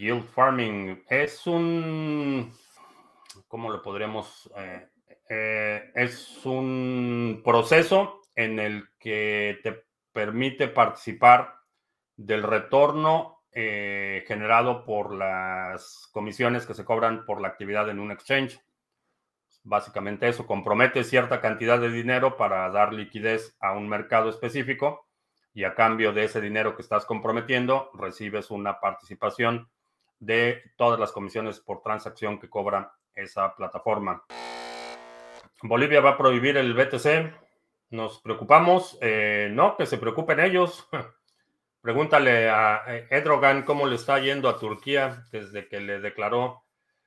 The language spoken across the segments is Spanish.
yield farming es un, ¿cómo lo podremos? Eh, eh, es un proceso en el que te permite participar del retorno eh, generado por las comisiones que se cobran por la actividad en un exchange. Básicamente eso, compromete cierta cantidad de dinero para dar liquidez a un mercado específico y a cambio de ese dinero que estás comprometiendo recibes una participación de todas las comisiones por transacción que cobra esa plataforma. Bolivia va a prohibir el BTC. Nos preocupamos. Eh, no, que se preocupen ellos. Pregúntale a eh, Edrogan cómo le está yendo a Turquía desde que le declaró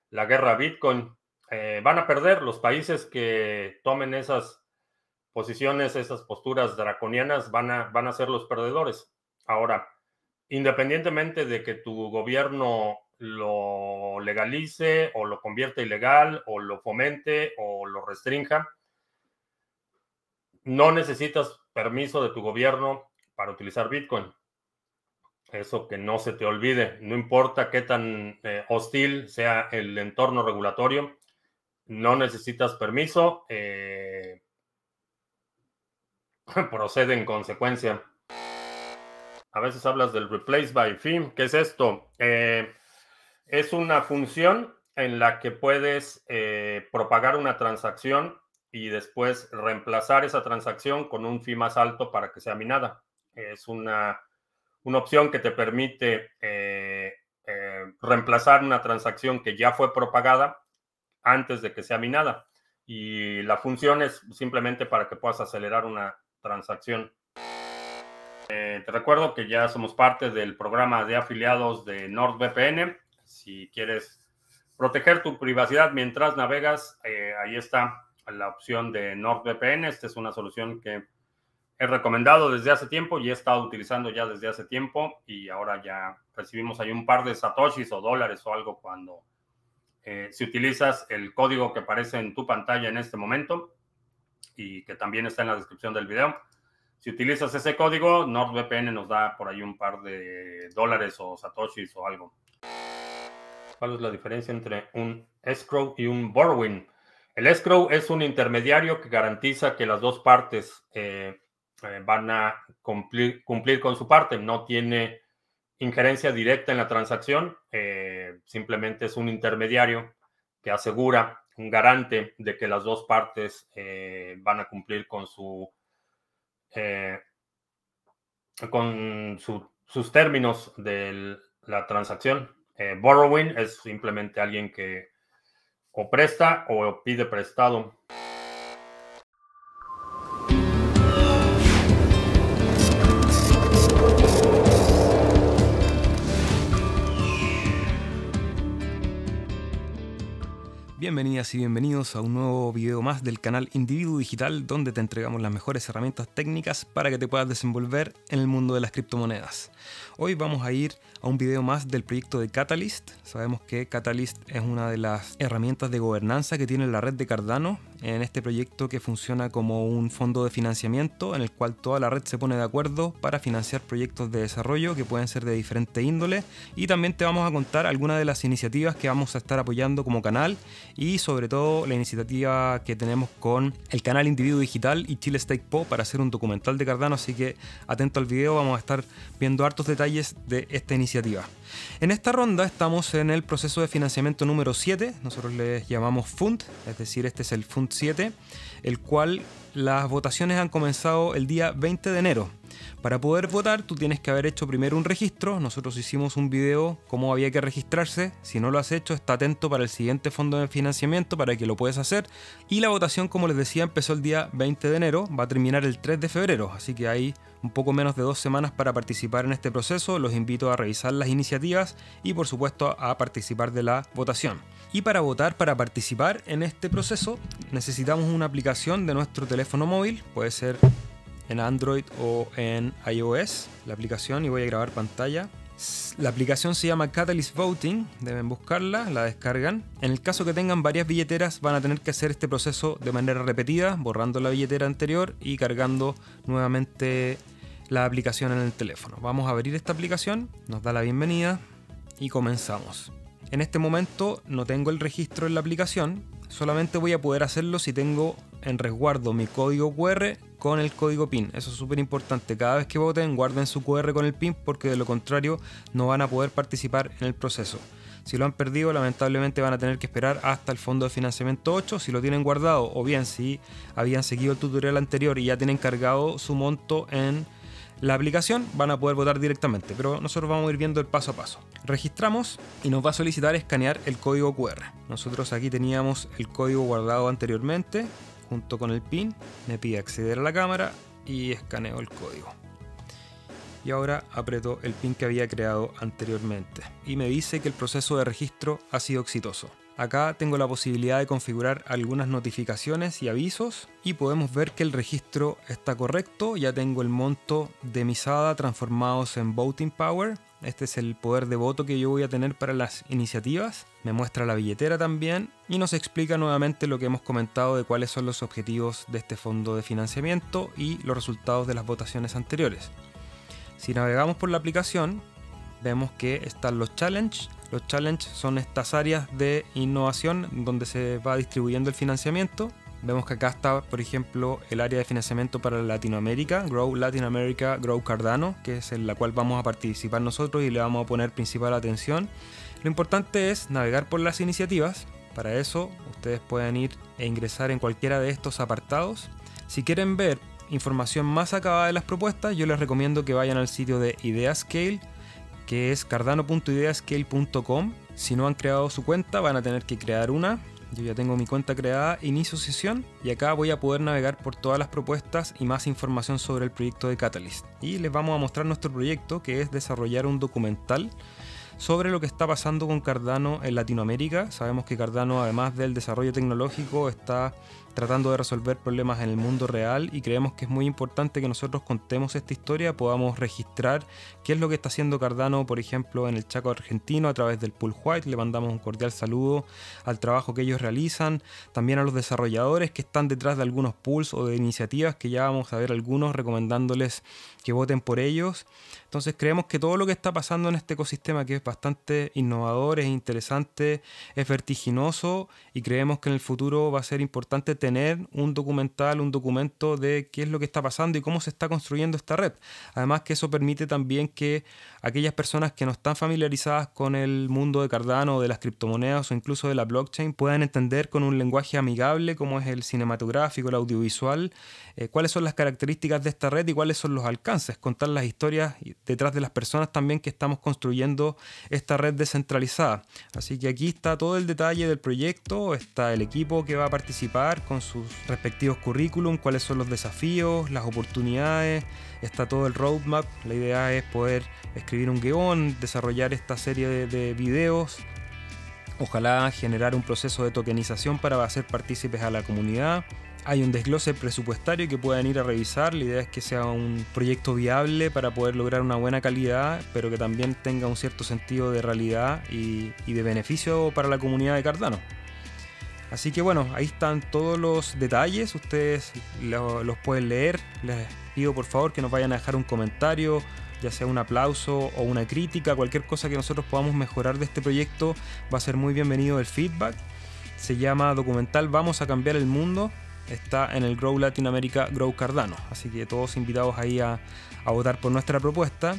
la guerra a Bitcoin. Eh, van a perder los países que tomen esas posiciones, esas posturas draconianas, van a, van a ser los perdedores. Ahora, independientemente de que tu gobierno lo legalice o lo convierta ilegal o lo fomente o lo restrinja, no necesitas permiso de tu gobierno para utilizar Bitcoin. Eso que no se te olvide, no importa qué tan eh, hostil sea el entorno regulatorio, no necesitas permiso, eh, procede en consecuencia. A veces hablas del replace by fee. ¿Qué es esto? Eh, es una función en la que puedes eh, propagar una transacción y después reemplazar esa transacción con un fee más alto para que sea minada. Es una, una opción que te permite eh, reemplazar una transacción que ya fue propagada antes de que sea minada. Y la función es simplemente para que puedas acelerar una transacción. Te recuerdo que ya somos parte del programa de afiliados de NordVPN. Si quieres proteger tu privacidad mientras navegas, eh, ahí está la opción de NordVPN. Esta es una solución que he recomendado desde hace tiempo y he estado utilizando ya desde hace tiempo y ahora ya recibimos ahí un par de satoshis o dólares o algo cuando eh, si utilizas el código que aparece en tu pantalla en este momento y que también está en la descripción del video. Si utilizas ese código, NordVPN nos da por ahí un par de dólares o satoshis o algo. ¿Cuál es la diferencia entre un escrow y un borrowing? El escrow es un intermediario que garantiza que las dos partes eh, eh, van a cumplir, cumplir, con su parte. No tiene injerencia directa en la transacción, eh, simplemente es un intermediario que asegura, un garante de que las dos partes van a cumplir con su con sus términos de la transacción. Eh, borrowing es simplemente alguien que o presta o pide prestado. Bienvenidas y bienvenidos a un nuevo video más del canal Individuo Digital donde te entregamos las mejores herramientas técnicas para que te puedas desenvolver en el mundo de las criptomonedas. Hoy vamos a ir a un video más del proyecto de Catalyst. Sabemos que Catalyst es una de las herramientas de gobernanza que tiene la red de Cardano en este proyecto que funciona como un fondo de financiamiento en el cual toda la red se pone de acuerdo para financiar proyectos de desarrollo que pueden ser de diferente índole. Y también te vamos a contar algunas de las iniciativas que vamos a estar apoyando como canal y sobre todo la iniciativa que tenemos con el canal Individuo Digital y Chile Stake Po para hacer un documental de Cardano, así que atento al video, vamos a estar viendo hartos detalles de esta iniciativa. En esta ronda estamos en el proceso de financiamiento número 7, nosotros les llamamos FUND, es decir, este es el FUND 7, el cual las votaciones han comenzado el día 20 de enero. Para poder votar tú tienes que haber hecho primero un registro, nosotros hicimos un video cómo había que registrarse, si no lo has hecho está atento para el siguiente fondo de financiamiento para que lo puedas hacer. Y la votación como les decía empezó el día 20 de enero, va a terminar el 3 de febrero, así que hay un poco menos de dos semanas para participar en este proceso, los invito a revisar las iniciativas y por supuesto a participar de la votación. Y para votar, para participar en este proceso, necesitamos una aplicación de nuestro teléfono móvil, puede ser en Android o en iOS, la aplicación, y voy a grabar pantalla. La aplicación se llama Catalyst Voting, deben buscarla, la descargan. En el caso que tengan varias billeteras van a tener que hacer este proceso de manera repetida, borrando la billetera anterior y cargando nuevamente la aplicación en el teléfono. Vamos a abrir esta aplicación, nos da la bienvenida y comenzamos. En este momento no tengo el registro en la aplicación, solamente voy a poder hacerlo si tengo en resguardo mi código QR con el código PIN. Eso es súper importante. Cada vez que voten, guarden su QR con el PIN porque de lo contrario no van a poder participar en el proceso. Si lo han perdido, lamentablemente van a tener que esperar hasta el fondo de financiamiento 8. Si lo tienen guardado, o bien si habían seguido el tutorial anterior y ya tienen cargado su monto en la aplicación, van a poder votar directamente. Pero nosotros vamos a ir viendo el paso a paso. Registramos y nos va a solicitar escanear el código QR. Nosotros aquí teníamos el código guardado anteriormente junto con el PIN. Me pide acceder a la cámara y escaneo el código y ahora aprieto el pin que había creado anteriormente y me dice que el proceso de registro ha sido exitoso. Acá tengo la posibilidad de configurar algunas notificaciones y avisos y podemos ver que el registro está correcto, ya tengo el monto de misada transformados en Voting Power, este es el poder de voto que yo voy a tener para las iniciativas, me muestra la billetera también y nos explica nuevamente lo que hemos comentado de cuáles son los objetivos de este fondo de financiamiento y los resultados de las votaciones anteriores. Si navegamos por la aplicación, vemos que están los challenges. Los challenges son estas áreas de innovación donde se va distribuyendo el financiamiento. Vemos que acá está, por ejemplo, el área de financiamiento para Latinoamérica, Grow Latin America, Grow Cardano, que es en la cual vamos a participar nosotros y le vamos a poner principal atención. Lo importante es navegar por las iniciativas. Para eso, ustedes pueden ir e ingresar en cualquiera de estos apartados. Si quieren ver información más acabada de las propuestas, yo les recomiendo que vayan al sitio de Ideascale, que es cardano.ideascale.com. Si no han creado su cuenta, van a tener que crear una. Yo ya tengo mi cuenta creada, inicio sesión y acá voy a poder navegar por todas las propuestas y más información sobre el proyecto de Catalyst. Y les vamos a mostrar nuestro proyecto que es desarrollar un documental sobre lo que está pasando con Cardano en Latinoamérica. Sabemos que Cardano, además del desarrollo tecnológico, está tratando de resolver problemas en el mundo real y creemos que es muy importante que nosotros contemos esta historia, podamos registrar qué es lo que está haciendo Cardano, por ejemplo, en el Chaco argentino a través del Pool White. Le mandamos un cordial saludo al trabajo que ellos realizan, también a los desarrolladores que están detrás de algunos pools o de iniciativas que ya vamos a ver algunos recomendándoles que voten por ellos. Entonces creemos que todo lo que está pasando en este ecosistema que es bastante innovador, es interesante, es vertiginoso y creemos que en el futuro va a ser importante tener un documental, un documento de qué es lo que está pasando y cómo se está construyendo esta red. Además que eso permite también que aquellas personas que no están familiarizadas con el mundo de Cardano, de las criptomonedas o incluso de la blockchain puedan entender con un lenguaje amigable como es el cinematográfico, el audiovisual, eh, cuáles son las características de esta red y cuáles son los alcances, contar las historias detrás de las personas también que estamos construyendo esta red descentralizada. Así que aquí está todo el detalle del proyecto, está el equipo que va a participar sus respectivos currículum, cuáles son los desafíos, las oportunidades, está todo el roadmap. La idea es poder escribir un guion, desarrollar esta serie de, de videos, ojalá generar un proceso de tokenización para hacer partícipes a la comunidad. Hay un desglose presupuestario que puedan ir a revisar. La idea es que sea un proyecto viable para poder lograr una buena calidad, pero que también tenga un cierto sentido de realidad y, y de beneficio para la comunidad de Cardano. Así que bueno, ahí están todos los detalles, ustedes los pueden leer. Les pido por favor que nos vayan a dejar un comentario, ya sea un aplauso o una crítica, cualquier cosa que nosotros podamos mejorar de este proyecto, va a ser muy bienvenido el feedback. Se llama documental Vamos a cambiar el mundo. Está en el Grow Latinoamérica Grow Cardano. Así que todos invitados ahí a votar por nuestra propuesta.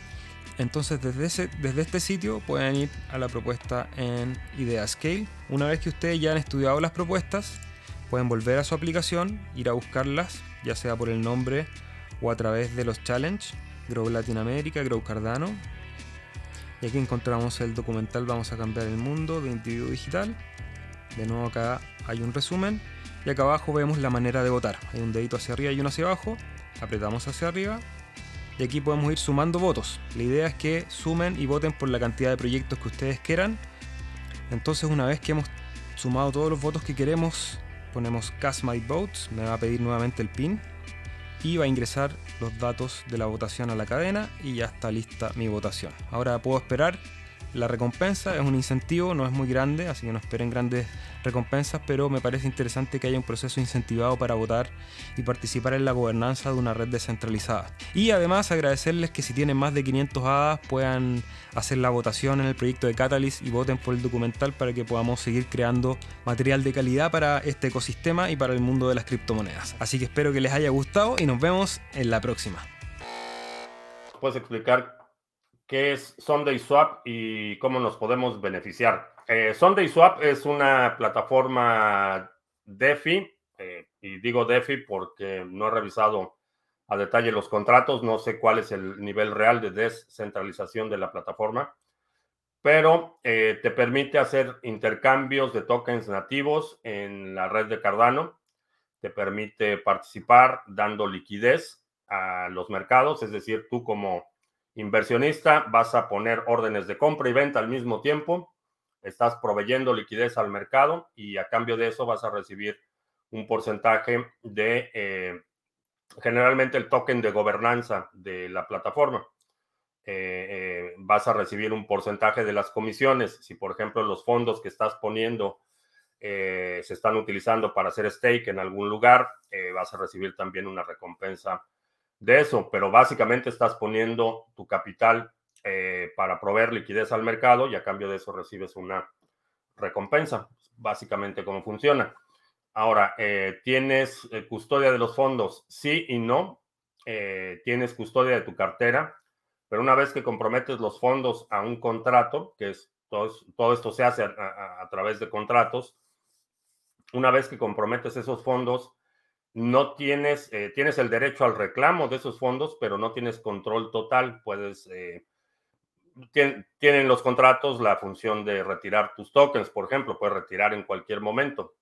Entonces desde, desde este sitio pueden ir a la propuesta en Ideascale. Una vez que ustedes ya han estudiado las propuestas, pueden volver a su aplicación, ir a buscarlas, ya sea por el nombre o a través de los challenge, Grow Latinoamérica, Grow Cardano. Y aquí encontramos el documental Vamos a cambiar el mundo de individuo digital. De nuevo acá hay un resumen. Y acá abajo vemos la manera de votar. Hay un dedito hacia arriba y uno hacia abajo. Apretamos hacia arriba y aquí podemos ir sumando votos. La idea es que sumen y voten por la cantidad de proyectos que ustedes quieran. Entonces una vez que hemos sumado todos los votos que queremos, ponemos Cast My Votes, me va a pedir nuevamente el PIN y va a ingresar los datos de la votación a la cadena y ya está lista mi votación. Ahora puedo esperar la recompensa, es un incentivo, no es muy grande, así que no esperen grandes recompensas, pero me parece interesante que haya un proceso incentivado para votar y participar en la gobernanza de una red descentralizada. Y además agradecerles que si tienen más de 500 hadas puedan hacer la votación en el proyecto de Catalyst y voten por el documental para que podamos seguir creando material de calidad para este ecosistema y para el mundo de las criptomonedas. Así que espero que les haya gustado y nos vemos en la próxima. ¿Puedes explicar qué es Sunday Swap y cómo nos podemos beneficiar? Eh, Sunday Swap es una plataforma DeFi, eh, y digo DeFi porque no he revisado a detalle los contratos, no sé cuál es el nivel real de descentralización de la plataforma, pero eh, te permite hacer intercambios de tokens nativos en la red de Cardano, te permite participar dando liquidez a los mercados, es decir, tú como inversionista vas a poner órdenes de compra y venta al mismo tiempo, estás proveyendo liquidez al mercado y a cambio de eso vas a recibir un porcentaje de eh, generalmente el token de gobernanza de la plataforma. Eh, eh, vas a recibir un porcentaje de las comisiones. Si, por ejemplo, los fondos que estás poniendo se están utilizando para hacer stake en algún lugar, vas a recibir también una recompensa de eso, pero básicamente estás poniendo tu capital eh, para proveer liquidez al mercado y a cambio de eso recibes una recompensa. Básicamente cómo funciona. Ahora, eh, ¿tienes eh, custodia de los fondos? Sí y no. tienes custodia de tu cartera, pero una vez que comprometes los fondos a un contrato, que es todo, esto se hace a través de contratos, una vez que comprometes esos fondos, no tienes, eh, tienes el derecho al reclamo de esos fondos, pero no tienes control total. Puedes, eh, tienen los contratos la función de retirar tus tokens, por ejemplo, puedes retirar en cualquier momento,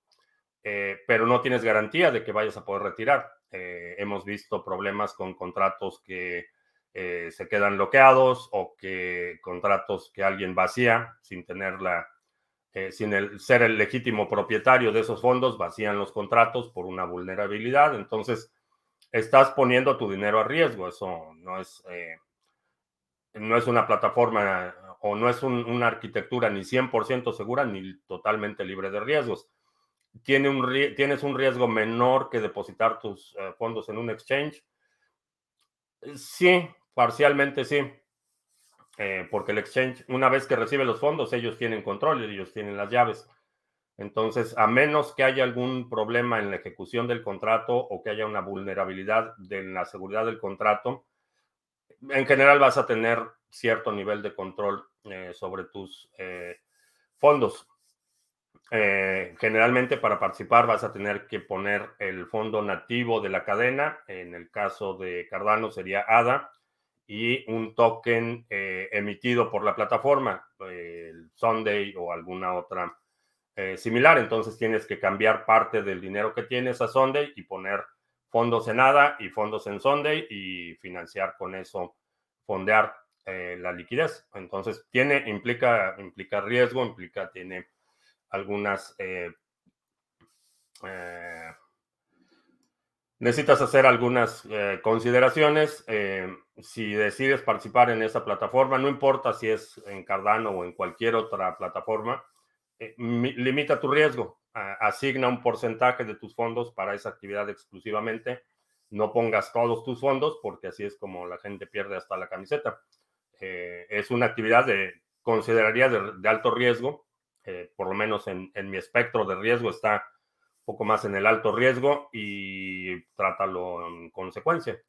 eh, pero no tienes garantía de que vayas a poder retirar. hemos visto problemas con contratos que se quedan bloqueados o que contratos que alguien vacía sin tener la eh, sin el, ser el legítimo propietario de esos fondos, vacían los contratos por una vulnerabilidad. Entonces, estás poniendo tu dinero a riesgo. Eso no es, eh, no es una plataforma o no es una arquitectura ni 100% segura ni totalmente libre de riesgos. Tiene un, tienes un riesgo menor que depositar tus eh, fondos en un exchange. Sí, parcialmente sí. Eh, porque el exchange, una vez que recibe los fondos, ellos tienen control, ellos tienen las llaves. Entonces, a menos que haya algún problema en la ejecución del contrato o que haya una vulnerabilidad de la seguridad del contrato, en general vas a tener cierto nivel de control eh, sobre tus eh, fondos. generalmente para participar vas a tener que poner el fondo nativo de la cadena. En el caso de Cardano sería ADA y un token eh, emitido por la plataforma, el Sunday o alguna otra eh, similar. Entonces tienes que cambiar parte del dinero que tienes a Sunday y poner fondos en ADA y fondos en Sunday y financiar con eso, fondear eh, la liquidez. Entonces tiene, implica, implica riesgo, implica, tiene algunas necesitas hacer algunas eh, consideraciones. Eh, si decides participar en esa plataforma, no importa si es en Cardano o en cualquier otra plataforma, eh, limita tu riesgo. asigna un porcentaje de tus fondos para esa actividad exclusivamente. No pongas todos tus fondos porque así es como la gente pierde hasta la camiseta. es una actividad de, consideraría de, alto riesgo, por lo menos en mi espectro de riesgo está poco más en el alto riesgo y trátalo en consecuencia.